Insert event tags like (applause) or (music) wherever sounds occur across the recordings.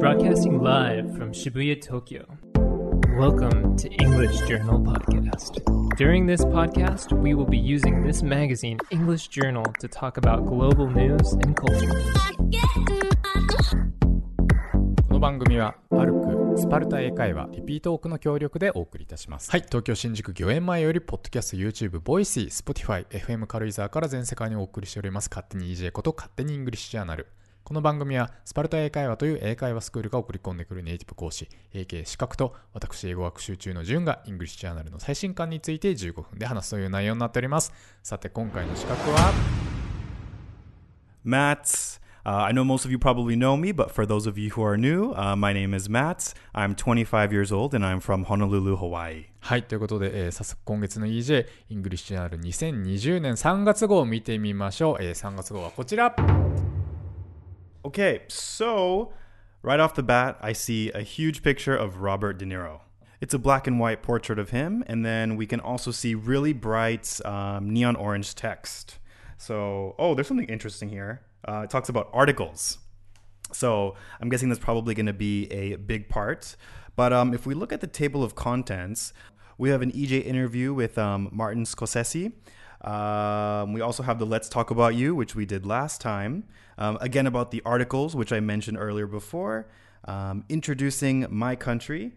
Broadcasting live from Shibuya, Tokyo. Welcome to English Journal Podcast. During this podcast, we will be using this magazine, English Journal, to talk about global news and culture. この番組はパルクスパルタ英会話リピートオークの協力でお送りいたしますはい東京新宿御苑前よりポッドキャスト YouTube ボイシー Spotify FM 軽井沢から全世界にお送りしております勝手に EJ こと勝手にイングリッシュジャーナルこの番組はスパルタ英会話という英会話スクールが送り込んでくるネイティブ講師 AK 資格と私英語学習中の順がイングリッシュジャーナルの最新刊について15分で話すという内容になっておりますさて今回の刺客は？Matt. Uh, I know most of you probably know me, but for those of you who are new, uh, my name is Matt. I'm 25 years old and I'm from Honolulu, Hawaii. はい、ということで、えー早速今月の EJ イングリッシュジャーナル2020年3月号を見てみましょう、えー3月号はこちら Okay, so right off the bat, I see a huge picture of Robert De Niro. It's a black and white portrait of him, and then we can also see really bright um, neon orange text. So, oh, there's something interesting here. Uh, it talks about articles. So I'm guessing that's probably going to be a big part. But um, if we look at the table of contents, we have an EJ interview with um, Martin Scorsese. Um, we also have the Let's Talk About You, which we did last time. Um, again, about the articles, which I mentioned earlier before. Um, introducing my country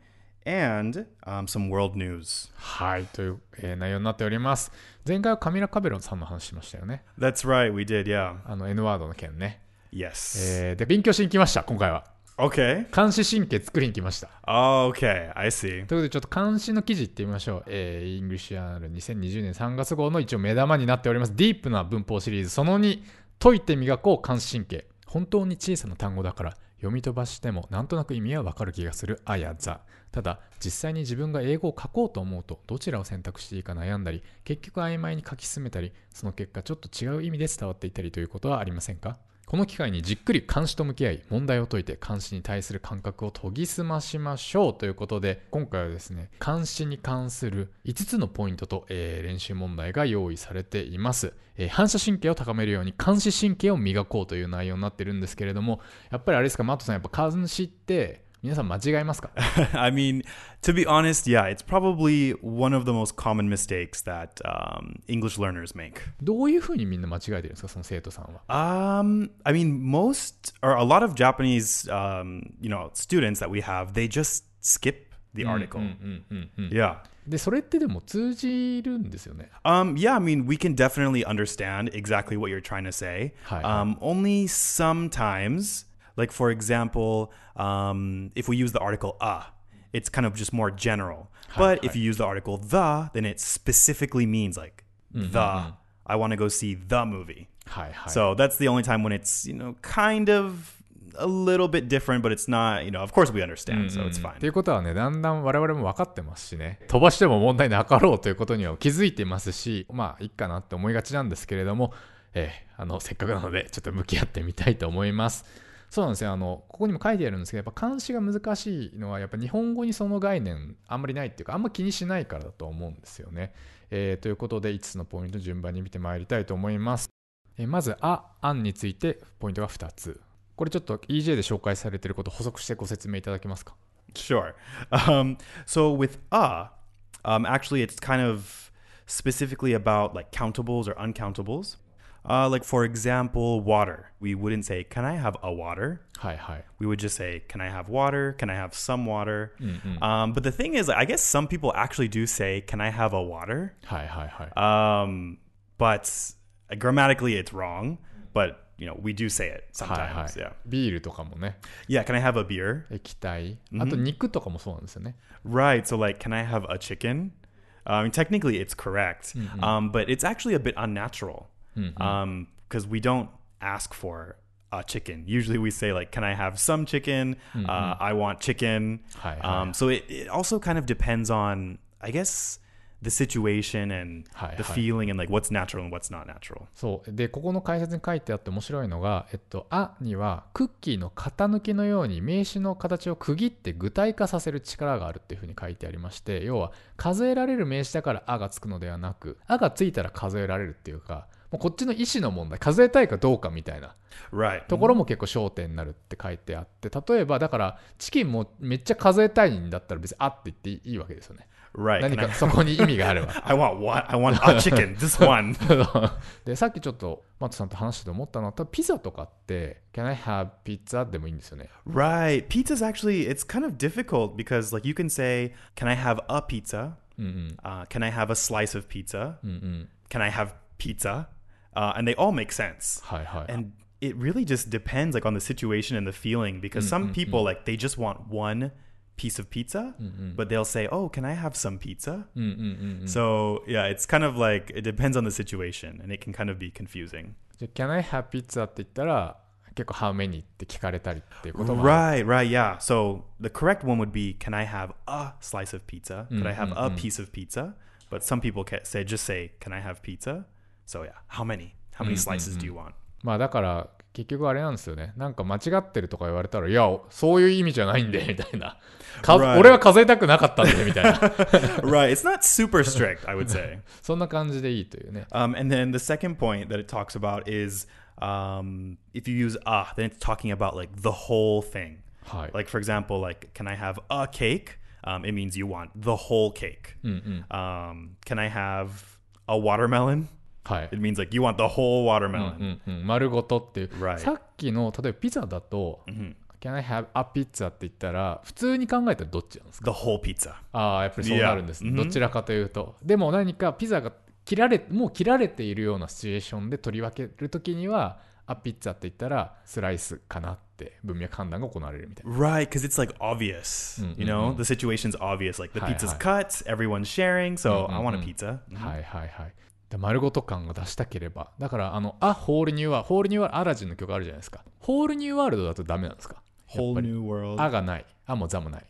and um, some world news. はい、という、えー内容になっております。前回はカミラ・カベロンさんの話しましたよね。 That's right, we did, yeah. あの N ワードの件ね。 Yes. えーで、勉強しに来ました、今回は。 Okay. 冠詞神経作りに来ました。Okay, I see. ということで、ちょっと冠詞の記事いってみましょう。えー、 English Journal 2020年3月号の一応目玉になっております。ディープな文法シリーズ、その2、解いて磨こう監視神経。本当に小さな単語だから、読み飛ばしてもなんとなく意味はわかる気がするあやざ。ただ、実際に自分が英語を書こうと思うと、どちらを選択していいか悩んだり、結局曖昧に書き進めたり、その結果ちょっと違う意味で伝わっていたりということはありませんか？この機会にじっくり監視と向き合い問題を解いて監視に対する感覚を研ぎ澄ましましょうということで今回はですね監視に関する5つのポイントと、えー練習問題が用意されています、えー反射神経を高めるように監視神経を磨こうという内容になってるんですけれどもやっぱりあれですかマットさんやっぱ監視って皆さん間違えますか (laughs) I mean, to be honest, yeah, it's probably one of the most common mistakes that um, English learners make. どういうふうにみんな間違えてるんですかその生徒さんは Um, I mean, most or a lot of Japanese, um, you know, students that we have, they just skip the article. Yeah. でそれってでも通じるんですよね Um, yeah, I mean, we can definitely understand exactly what you're trying to say. Hi, hi. Um, only sometimes, Like for example, um, if we use the article "a," it's kind of just more general. But if you use the article "the," then it specifically means like the. I want to go see the movie. So that's the only time when it's you know kind of a little bit different, but it's not. You know, of course we understand, so it's っ fine. ていうことはね、だんだん我々も分かってますしね、飛ばしても問題なかろうということには気づいてますし、まあいいかなって思いがちなんですけれども、えーあの、せっかくなので、ちょっと向き合ってみたいと思います。そうなんですよ。あの、ここにも書いてあるんですけど、やっぱ監視が難しいのは、やっぱ日本語にその概念あんまりないっていうか、あんま気にしないからだと思うんですよね。えーということで、5つのポイント順番に見てまいりたいと思います。えーまず、あ、案についてポイントが2つ。これちょっと EJ で紹介されていること補足してご説明いただけますか？Sure. Um, so with uh, um, actually, it's kind of specifically about like countables or uncountables. Uh, like for example, water. We wouldn't say, "Can I have a water?" はいはい。 We would just say, "Can I have water? Can I have some water?" Um, but the thing is, I guess some people actually do say, "Can I have a water?" はいはいはい。 Um, but uh, grammatically, it's wrong. But you know, we do say it はいはい sometimes. Yeah. ビールとかもね、 Yeah. Can I have a beer? 液体。あと肉とかもそうなんですよね。 Right. So, like, can I have a chicken? I mean, technically, it's correct, um, but it's actually a bit unnatural Because we don't ask for a chicken. Usually, we say like, "Can I have some chicken?" Uh, I want chicken. Hi, hi. Um, so it, it also kind of depends on, I guess, the situation and the feeling and like what's natural and what's not natural. そう。で、ここの解説に書いてあって面白いのが、えっと、あにはクッキーの型抜きのように名詞の形を区切って具体化させる力があるっていうふうに書いてありまして、要は数えられる名詞だからあがつくのではなく、あがついたら数えられるっていうか、もうこっちの意思の問題数えたいかどうかみたいな.ところも結構焦点になるって書いてあって例えばだからチキンもめっちゃ数えたいんだったら別にあって言っていいわけですよね Right. 何かそこに意味があれば I want what? I want a chicken. This one. でさっきちょっとマットさんと話してて思ったのは多分ピザとかって Can I have pizza? でもいいんですよね Right. Pizza's actually it's kind of difficult because like you can say, "Can I have a pizza?" Uh, can I have a slice of pizza? Can I have pizza? Uh, and they all make sense. はいはい And it really just depends like on the situation and the feeling because some people like they just want one piece of pizza, but they'll say, "Oh, can I have some pizza?" So yeah, it's kind of like it depends on the situation, and it can kind of be confusing. じゃあ Can I have pizza? って言ったら結構 How many? って聞かれたりっていうこともある Right, right, yeah. So the correct one would be, "Can I have a slice of pizza? Could I have a piece of pizza?" But some people can say just say, "Can I have pizza?" So yeah, how many? How many slices do you want? まあだから結局あれなんですよねなんか間違ってるとか言われたらいやそういう意味じゃないんでみたいなか Right. (laughs) 俺は数えたくなかったんでみたいな right, it's (laughs) not super strict, I would say. (laughs) そんな感じでいいというね Um, and then the second point that it talks about is um, if you use ah, then it's talking about like the whole thing. はい Like for example, like can I have a cake? Um, it means you want the whole cake. Um, can I have a watermelon? はい It means like you want the whole watermelon. うんうん、丸ごとっていう、Right. さっきの例えばピザだと、Can I have a pizza って言ったら普通に考えたらどっちなんですか The whole pizza. ああやっぱりそうなるんです、Yeah. どちらかというとでも何かピザが切られもう切られているようなシチュエーションで取り分けるときにはあピッツァって言ったらスライスかなって文脈判断が行われるみたいな Right, because it's like obvious. You know, the situation's obvious. Like the pizza's cut, everyone's sharing. So I want a pizza. はいはいはいで丸ごと感が出したければだからあの「あホールニューワールド」ホールニューワールドアラジンの曲あるじゃないですか。ホールニューワールドだとダメなんですか？Whole new world. あがない。あもザもない。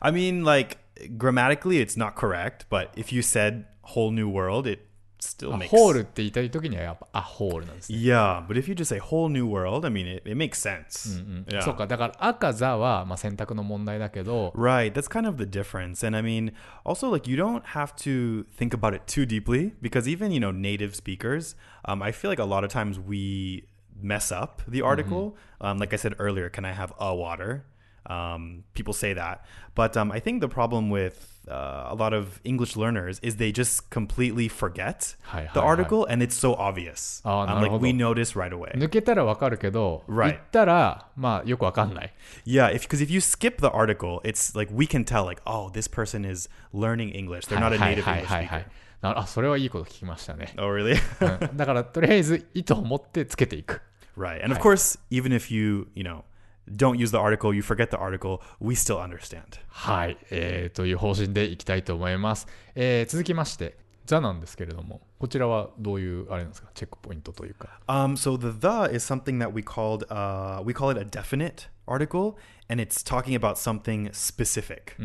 I mean, like grammatically, it's not correct, but if you said whole new world, it still あ makes ホールって言いたい時にはやっぱあホールなんですね Yeah, but if you just say whole new world, I mean, it, it makes sense. Yeah. そうかだから赤ザはまあ選択の問題だけど Right, that's kind of the difference. And I mean, also, like, you don't have to think about it too deeply because even, you know, native speakers, um, I feel like a lot of times we mess up the article. Um, like I said earlier, can I have a water? Um, people say that. But um, I think the problem with uh, a lot of English learners is they just completely forget Hi, the hi, article and it's so obvious. Oh, um, like, we なるほど。 notice right away. 抜けたらわかるけど、 Right. 言ったらまあよくわかんない、 Yeah, if because if you skip the article, it's like we can tell like, oh, this person is learning English. They're not a はい native はい English はいはい speaker. なあそれはいいこと聞きましたね、 Oh, really? (laughs) うんだからとりあえず意図を持ってつけていく right. And of course, even if you, you know, don't use the article, you forget the article, we still understand. はい、えーという方針でいきたいと思います、えー続きまして「ザ」なんですけれどもこちらはどういうあれなんですかチェックポイントというか Um, so the the is something that we called uh, we call it a definite article, and it's talking about something specific.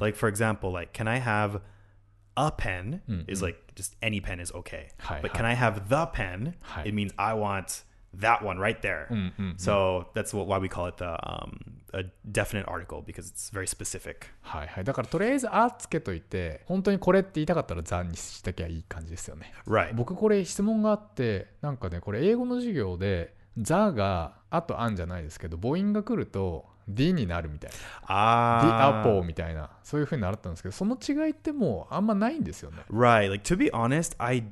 Like for example, like can I have a pen is like just any pen is okay. Hi, but hi. can I have the pen? Hi. It means I want that one right there. So that's what, why we call it the um, a definite article because it's very specific. はいはいだからとりあえず「あ」つけといて本当にこれって言いたかったら「ザ」にしときゃいい感じですよね Right. 僕これ質問があってなんかねこれ英語の授業で「ザ」が「あ」と「あん」じゃないですけど母音が来ると「D」になるみたいな「Ah. The Apple」みたいなそういう風に習ったんですけどその違いってもうあんまないんですよね Right. Like to be honest, I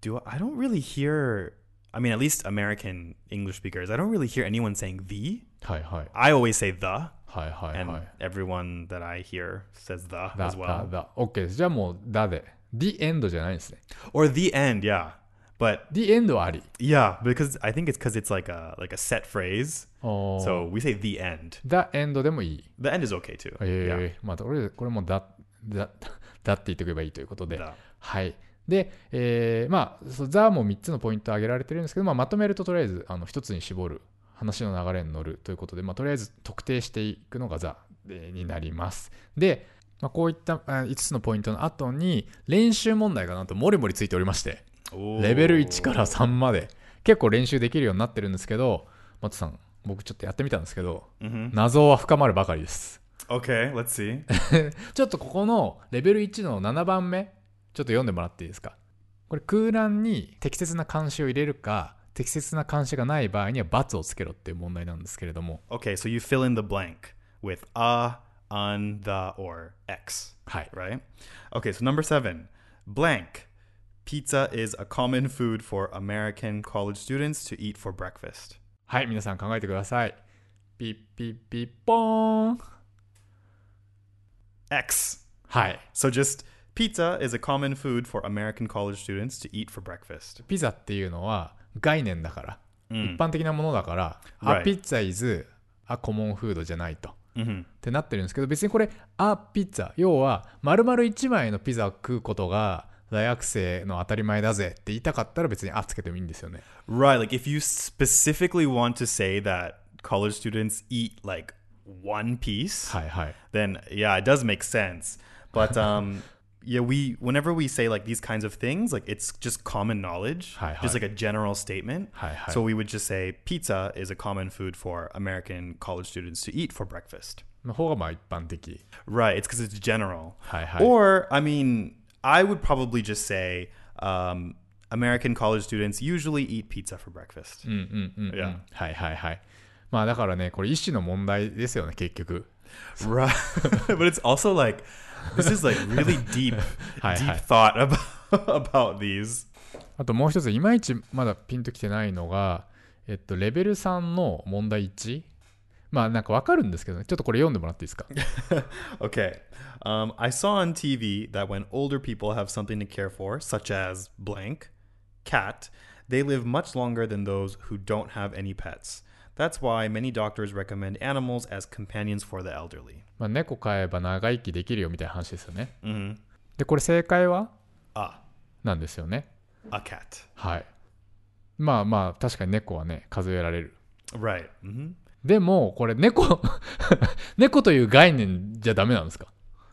do I don't really hear I mean at least American English speakers, I don't really hear anyone saying the. はいはい I always say the はいはい and はい everyone that I hear says the だ as だ well. だ OK ですじゃあもう「だ」で「The End」じゃないですね Or the end, yeah. But「The End」はあり yeah, because I think it's cuz it's like a like a set phrase. おー So we say the end. The End でもいい The end is okay too. ええまあこれこれもだだだって言っておけばいいということで The. はい で、えーまあザも3つのポイント挙げられてるんですけど、まあ、まとめるととりあえずあの1つに絞る話の流れに乗るということで、まあ、とりあえず特定していくのがザえーになります。で、まあ、こういったあ5つのポイントの後に練習問題がなんともりもりついておりましてレベル1から3まで結構練習できるようになってるんですけど松さん僕ちょっとやってみたんですけど、謎は深まるばかりです。Okay, let's see. (laughs) ちょっとここのレベル1の7番目ちょっと読んでもらっていいですかこれ空欄に適切な漢詞を入れるか適切な漢詞がない場合には×をつけろっていう問題なんですけれども Okay, so you fill in the blank with a, un, the, or x, はい right? Okay, so number seven, blank. Pizza is a common food for American college students to eat for breakfast. はい皆さん考えてくださいピッピッピッポーン X. はい So just pizza is a common food for American college students to eat for breakfast. ピザっていうのは概念だから、うん一般的なものだから、Right. あピッツァイズあコモンフードじゃないと。Mhm. ってなってるんですけど別にこれあピッツァ要は丸々1枚のピザを食うことが大学生の当たり前だぜって言いたかったら別にあつけてもいいんですよね Right. Like if you specifically want to say that college students eat like one piece, はいはい then yeah, it does make sense. But um yeah, we whenever we say like these kinds of things, like it's just common knowledge, Hi, just hi. like a general statement. Hi, hi. So we would just say pizza is a common food for American college students to eat for breakfast. の方がまあ一般的 Right. It's because it's general. Hi, hi. Or I mean, I would probably just say um, American college students usually eat pizza for breakfast. うんうんうん、うん Yeah. はいはいはいまあだからねこれ一種の問題ですよね結局 Right. (laughs) but it's also like this is like really (laughs) deep, Hi, deep hi. thought about (laughs) about these. あともう一ついまいちまだピンときてないのがえっとレベル3の問題1まあなんかわかるんですけどねちょっとこれ読んでもらっていいですか (laughs) Okay. Um, I saw on TV that when older people have something to care for, such as blank, cat, they live much longer than those who don't have any pets. That's why many doctors recommend animals as companions for the elderly. まあ、猫飼えば長生きできるよみたいな話ですよね Mm-hmm. でこれ正解は？Ah, なんですよね a cat. はいまあまあ確かに猫はね数えられる Right. Mm-hmm. でもこれ猫 (laughs) 猫という概念じゃダメなんですか？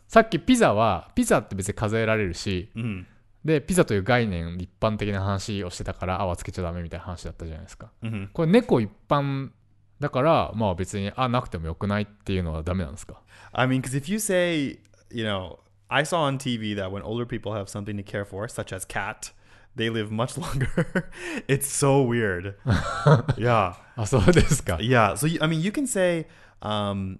さっきピザはピザって別に数えられるし Mm-hmm. でピザという概念一般的な話をしてたから「あ」はつけちゃダメみたいな話だったじゃないですか Mm-hmm. これ猫一般だからまあ別に「あ」なくてもよくないっていうのはダメなんですか I mean, because if you say, you know, I saw on TV that when older people have something to care for, such as cat, they live much longer. it's so weird. yeah. あそうですか Yeah. So, you, I mean, you can say um,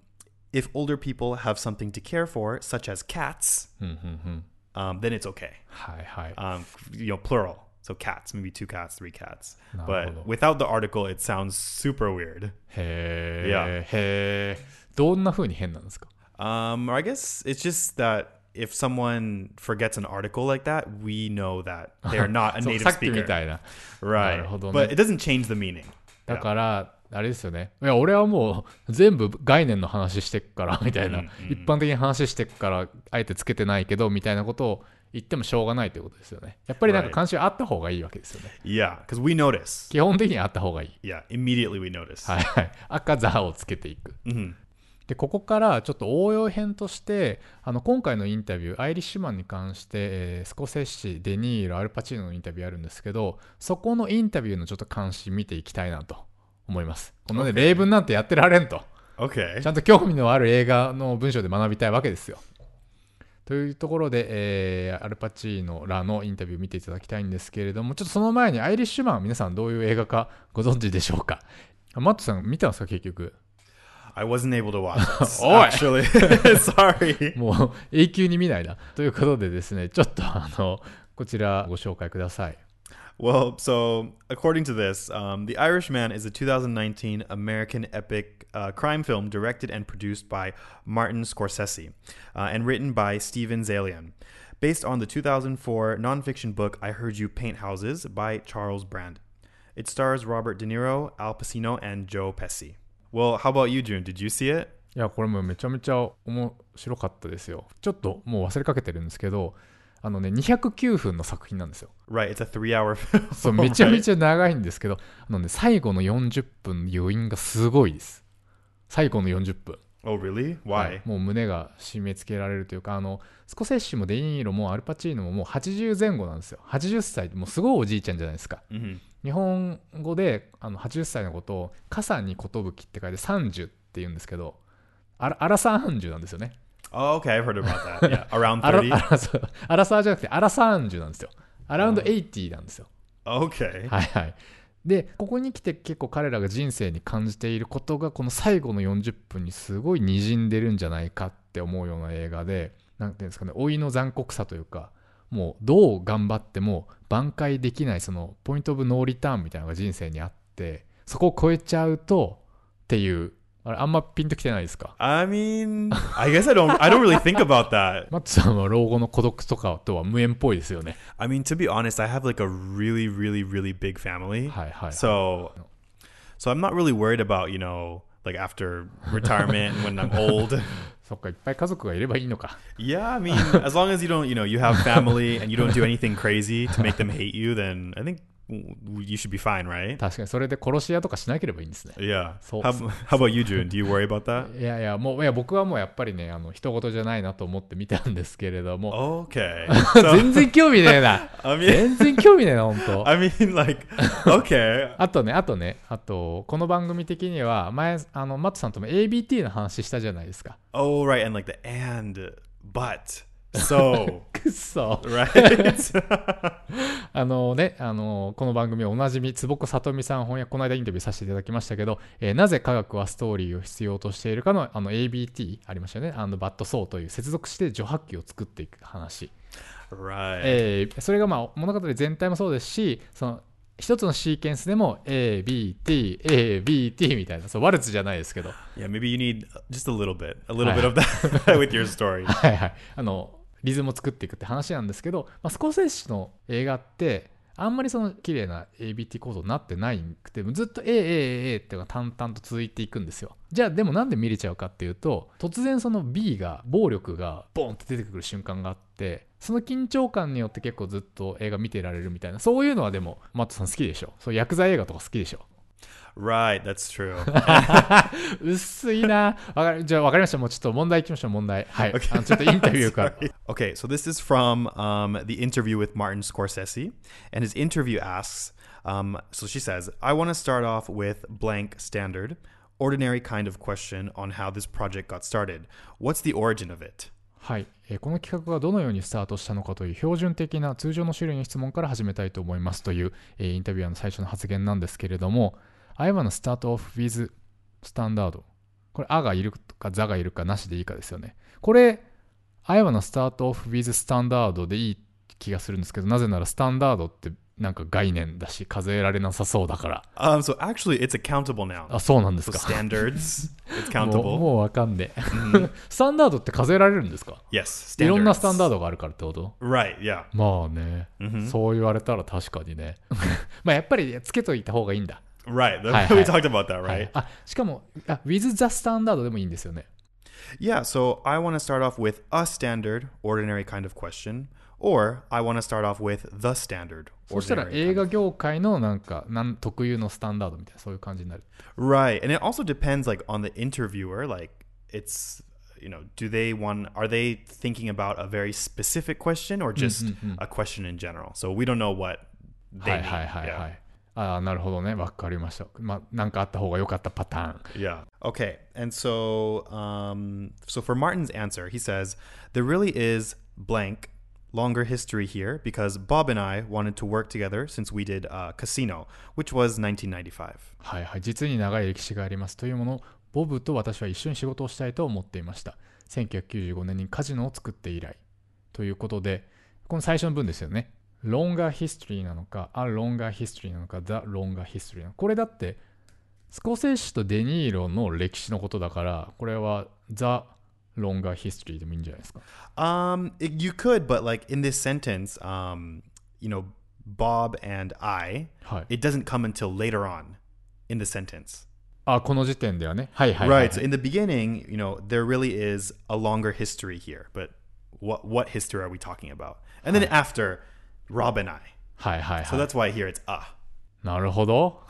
if older people have something to care for, such as cats, うんうんうん um, then it's okay. はいはい Um, you know, plural. So cats, maybe two cats, three cats. Na But ruhodo. without the article, it sounds super weird. へ Yeah. えへえどんな風に変なんですか Um, or I guess it's just that if someone forgets an article like that, we know that they're not a (laughs) そう native さっきみ speaker. たいな Right. なるほどね。 But it doesn't change the meaning. だから、 あれですよね。いや、俺はもう全部概念の話してっから、みたいな、一般的に話してっから、あえてつけてないけど、みたいなことを言ってもしょうがないということですよね。やっぱりなんか.関心あった方がいいわけですよね。Yeah, because we notice. 基本的にはあった方がいい。Yeah, immediately we notice. はいはい。赤座をつけていく。Mhm. で、ここからちょっと応用編として、あの、今回のインタビュー、アイリッシュマンに関して、えースコセッシ、デニーロ、アルパチーノのインタビューあるんですけど、そこのインタビューのちょっと関心見ていきたいなと思います。このね.例文なんてやってられんと。Okay. ちゃんと興味のある映画の文章で学びたいわけですよ。というところで、えーアルパチーノらのインタビュー見ていただきたいんですけれども、ちょっとその前にアイリッシュマン、皆さんどういう映画かご存知でしょうか？あマットさん見たんですか結局？I wasn't able to watch (laughs) this, actually. (laughs) Sorry. もう永久に見ないな。ということでですね、ちょっとあの、こちらご紹介ください。Well, so according to this, um, The Irishman is a 2019 American epic uh, crime film directed and produced by Martin Scorsese uh, and written by Steven Zalian, based on the 2004 nonfiction book I Heard You Paint Houses by Charles Brand. It stars Robert De Niro, Al Pacino, and Joe Pesci. Well, how about you, June? Did you see it? いや、これもめちゃめちゃ面白かったですよ。ちょっともう忘れかけてるんですけど、 あのね、209分の作品なんですよ。Right, it's a three-hour (laughs) film. そう、めちゃめ?ちゃ長いんですけど、あのね、最後の40分の余韻がすごいです。最後の40分。Oh, really? は Why? いもう胸が締め付けられるというか、あの、スコセッシもデニーロもアルパチーノももう80前後なんですよ。80歳、もうすごいおじいちゃんじゃないですか。hmm 日本語であの80歳のことを「傘に寿」って書いて30って言うんですけどあらアラサー30なんですよね Oh, okay, I've heard about that. (laughs) Yeah, around アラ 30. アラサーアラサーじゃなくてアラサー30なんですよアラウンド80なんですよ。Okay. はいはい。で、ここに来て結構彼らが人生に感じていることが、この最後の40分にすごい滲んでるんじゃないかって思うような映画で、なんていうんですかね、老いの残酷さというか、もうどう頑張っても挽回できないそのポイントオブノーリターンみたいなのが人生にあって、そこを超えちゃうとっていう、あれあんまピンときてないですか I mean, I guess I don't I don't really think about that. (laughs) マッツさんは老後の孤独とかとは無縁っぽいですよね。 I mean, to be honest, I have like a really really really big family. はいはい。 So so I'm not really worried about, you know, like after retirement when I'm old. (laughs) そっか、いっぱい家族がいればいいのか。 Yeah, I mean, as long as you don't, you know, you have family and you don't do anything crazy to make them hate you, then I think you should be fine, right? 確かにそれで殺し屋とかしなければいいんですね。Yeah. So- how, how about you, June? Do you worry about that? (laughs) いやいや、もう、いや、僕はもうやっぱりね、あの、人事じゃないなと思って見たんですけれども、Okay. (laughs) 全然興味ねえな。(laughs) I mean, 全然興味ねえな、本当 I mean, like, okay. あとね、あとね、あと、この番組的には、前、あの、マットさんとも ABT の話したじゃないですか。Oh, right. And like the and, but, so, (laughs) くっそ。right? (laughs) あのね、あの、この番組おなじみ、坪子さとみさん翻訳、この間インタビューさせていただきましたけど、えーなぜ科学はストーリーを必要としているかの、あの、ABT ありましたよね。あの、バッドソーという接続して除波器を作っていく話。right. えーそれがまあ物語全体もそうですしその一つのシーケンスでも ABT、ABT みたいなそうワルツじゃないですけど Yeah, maybe you need just a little bit, a little bit of that (laughs) with your story. はいはいあのリズムを作っていくって話なんですけど、まあ、スコセッシの映画ってあんまりその綺麗な ABT 構造になってないくてずっと AAA っていうのが淡々と続いていくんですよじゃあでもなんで見れちゃうかっていうと突然その B が暴力がボンって出てくる瞬間があってその緊張感によって結構ずっと映画見てられるみたいなそういうのはでもマットさん好きでしょそう薬剤映画とか好きでしょ Right, that's true. 薄いなわかるじゃあ分かりましたもうちょっと問題いきましょう問題はい、あのちょっとインタビューから Okay, so this is from um, the interview with Martin Scorsese, and his interview asks. Um, so she says, "I want to start off with blank standard, ordinary kind of question on how this project got started. What's the origin of it?" はい、えーこの企画がどのようにスタートしたのかという標準的な通常の種類の質問から始めたいと思いますという、えーインタビュアーの最初の発言なんですけれども I wanna start off with standard これあがいるかざがいるかなしでいいかですよねこれ I wanna start off with standard でいい気がするんですけどなぜならスタンダードってなんか概念だし数えられなさそうだから Um, so actually, it's a countable noun. (laughs) あそうなんです So か standards, it's (laughs) もう countable. もうわかんねえ (laughs) スタンダードって数えられるんですか？Yes, いろんなス standards. タンダードがあるからってこと？Right, yeah. まあね、そう言われたら確かにね。まあやっぱりつけといた方がいいんだ。Right. Hi, (laughs) we hi. talked about that, はい right? あしかもあ、with the standard でもいいんですよね。 Yeah, so I want to start off with a standard, ordinary kind of question, or I want to start off with the standard, そしたら ordinary 映 kind 画 of- 業界のなんかなん特有のスタンダードみたいなそういう感じになる。 Right. And it also depends like on the interviewer, like it's you know, do they want are they thinking about a very specific question or just a question in general? So we don't know what は they いはいはい mean. はい。 ああ、なるほどね。わかりました。まあなんかあった方が良かったパターン。Yeah. Okay. And so um so for Martin's answer, he says there really is blank longer history here because Bob and I wanted to work together since we did uh, Casino, which was 1995. はいはい。実に長い歴史がありますというものを、ボブと私は一緒に仕事をしたいと思っていました。1995年にカジノを作って以来。ということで、この最初の文ですよね。longer history なのか、a longer history なのか、the longer history なのか。これだって、スコセッシとデニーロの歴史のことだから、これは the longer history でもいいんじゃないですか。 Um, it- you could, but like in this sentence, um, you know, Bob and I, はい。 it doesn't come until later on in the sentence. あ、この時点ではね。はいはいはい、 Right. So in the beginning, you know, there really is a longer history here, but what what history are we talking about? And then after, Rob and I. はいはい So はい。 that's why here it's ah. なるほど。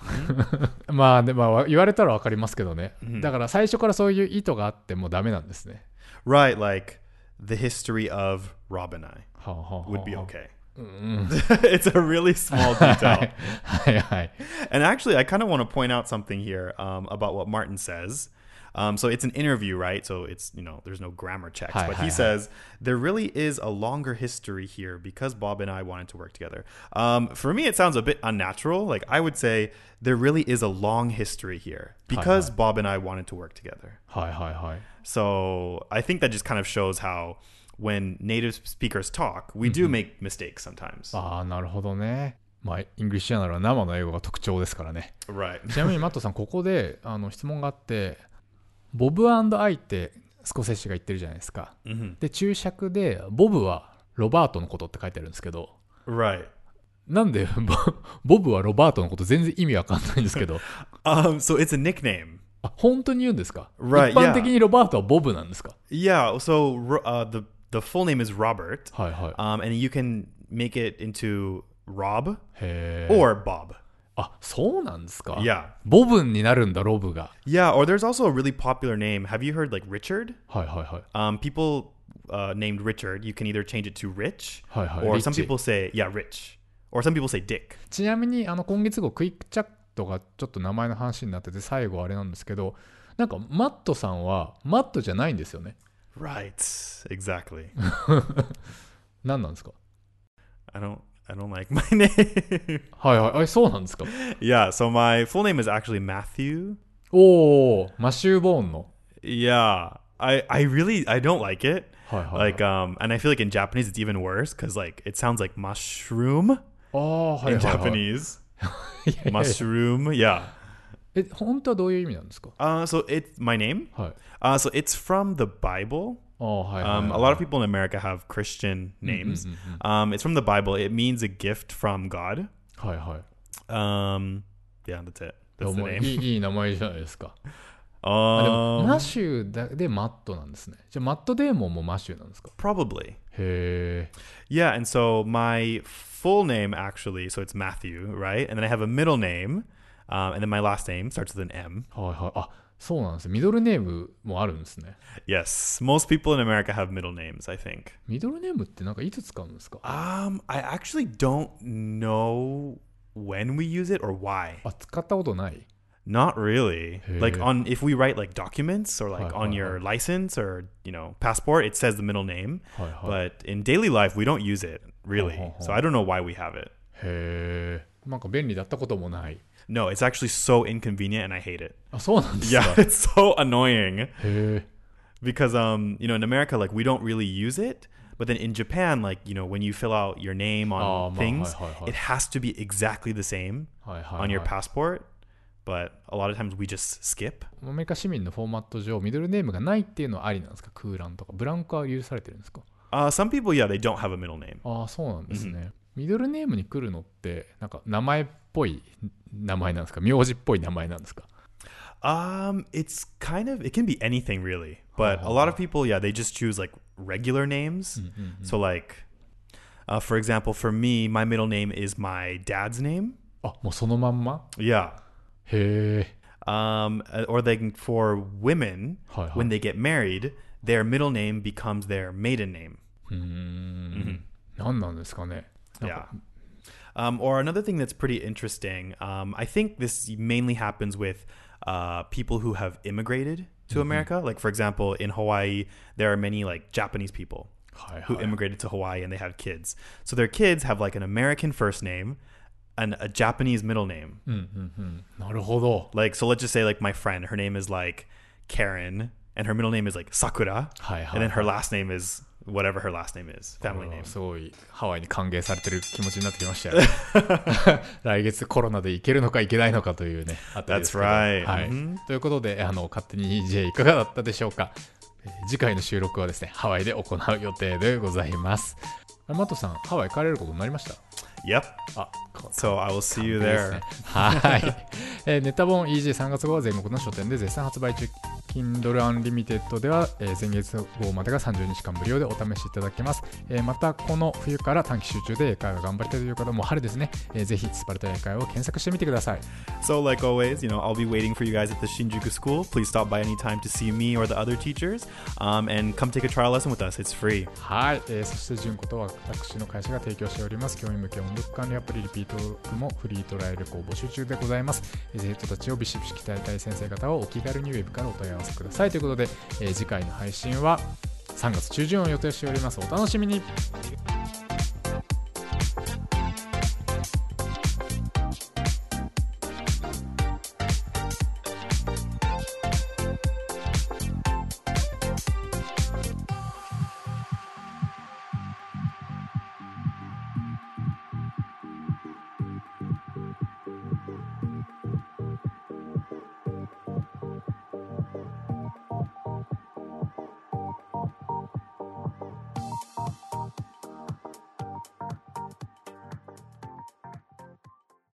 まあでも言われたら分かりますけどね。だから最初からそういう意図があってもダメなんですね。 Right, (laughs) like the history of Rob and I はあはあはあ would be okay. it's (laughs) a really small detail. (laughs) はいはい。 And actually, I kind of want to point out something here um, about what Martin says. Um, so it's an interview, right? So it's, you know, there's no grammar checks. Hi, but hi, he hi. says, there really is a longer history here because Bob and I wanted to work together. Um, for me, it sounds a bit unnatural. Like, I would say, there really is a long history here because Bob and I wanted to work together. はいはいはい。 So I think that just kind of shows how when native speakers talk, we do make mistakes sometimes. ああ、なるほどね。まあ、イングリッシュアナルは生の英語が特徴ですからね。 Right. (laughs) ちなみにマットさん、ここであの質問があって、 Bob, I ってスコセッシが言ってるじゃないですか。hmm で、注釈で、ボブはロバートのことって書いてあるんですけど、Right. なんでボ (laughs) ボブはロバートのこと全然意味わかんないんですけど、(laughs) Um, so it's a nickname. あ、本当に言うんですか、Right, 一般的にロバートはボブなんですか？Yeah. So uh, the the full name is Robert, はいはい。um, and you can make it into Rob or Bob. あ、そうなんですか Yeah. ボブになるんだ、ロブが。Yeah. Or there's also a really popular name. Have you heard like Richard? はいはいはい。Um, people uh, named Richard. You can either change it to Rich, Hi, hi, or some Richie. people say yeah, Rich, or some people say Dick. ちなみにあの今月号クイックチャットがちょっと名前の話になってて最後あれなんですけどなんかマットさんはマットじゃないんですよね Right. Exactly. 何なんですか I don't. I don't like (laughs) my name. はいはいあそうなんですか yeah. So my full name is actually Matthew. おおマシュー・ボーンの Yeah. I I really I don't like it. はいはい、はい、 Like um, and I feel like in Japanese it's even worse because like it sounds like mushroom ああはい in はい、はい、 Japanese. (laughs) いやいやいや mushroom. Yeah. え本当はどういう意味なんですか Uh, so it's my name. はい Uh, so it's from the Bible. ああはいはい、はい Um, a lot of people in America have Christian names. Um, it's from the Bible. It means a gift from God. はいはい Um, yeah, that's it. いや That's the もうい name. (laughs) いいい名前じゃないですかあでも Um, マシューだでマットなんですねじゃあマットデーモンもマシューなんですか (laughs) probably. へえ Yeah, and so my full name actually, so it's Matthew, right? And then I have a middle name, um, and then my last name starts with an M. はいはいあ そうなんですミドルネームもあるんですね Yes, most people in America have middle names, I think. ミドルネームってなんかいつ使うんですか Um, I actually don't know when we use it or why. あ使ったことない Not really. Like on if we write like documents or like on your license or you know passport, it says the middle name. But in daily life, we don't use it really. So I don't know why we have it. へえんか便利だったこともない No, it's actually so inconvenient, and I hate it. あそうなんですか Yeah, (laughs) it's so annoying へえ (laughs) because um you know in America like we don't really use it. But then in Japan, like you know, when you fill out your name on Ah, ma- things, hi, hi, hi. it has to be exactly the same はいはい、はい、 on your passport. But a lot of times we just skip. アメリカ市民のフォーマット上ミドルネームがないっていうのはありなんですか空欄とかブランクは許されてるんですか Uh, some people, yeah, they don't have a middle name. ああそうなんですね、ミドルネームに来るのってなんか名前っ ぽい名前なんですか名字っぽい名前なんですか Um, it's kind of it can be anything really, but a lot of people, yeah, they just choose like regular names. So like, uh, for example, for me, my middle name is my dad's name. あもうそのまんま Yeah. へえ Um, uh, or they can, for women, Hi, hi. when they get married, their middle name becomes their maiden name. うーん何なんですかねなんか Yeah. Um, or another thing that's pretty interesting, um, I think this mainly happens with uh, people who have immigrated to mm-hmm. America. Like, for example, in Hawaii, there are many like Japanese people hi, who hi. immigrated to Hawaii and they have kids. So their kids have like an American first name and a Japanese middle name. Mm-hmm. Like, so let's just say like my friend, her name is like Karen and her middle name is like Sakura. Hi, and then her last name is whatever her last name is, family name. はすごいハワイに歓迎されてる気持ちになってきましたよね (laughs) 来月コロナで行けるのか行けないのかというねあたりですけど That's right. はいうんということであの勝手に EJ いかがだったでしょうか、えー次回の収録はですねハワイで行う予定でございますあマットさんハワイ帰れることになりました？Yep. あこ So I will see you there. はい、えーネタ本 EJ3 月号は全国の書店で絶賛発売中 Kindle Unlimited では、えー前月号までが30日間無料でお試しいただけます、えーまたこの冬から短期集中で英会話頑張りたいという方も春ですね、えーぜひスパルタ英会話を検索してみてください So, like always, you know, I'll be waiting for you guys at the Shinjuku School. Please stop by anytime to see me or the other teachers, um, and come take a trial lesson with us. It's free. はい、えーそして純子とは私の会社が提供しております教員向け音読管理アプリリピートもフリートライアル校募集中でございます、生徒たちをビシビシ鍛えたい先生方はお気軽にウェブからお問い合わせください。ということで、え次回の配信は3月中旬を予定しております。お楽しみに。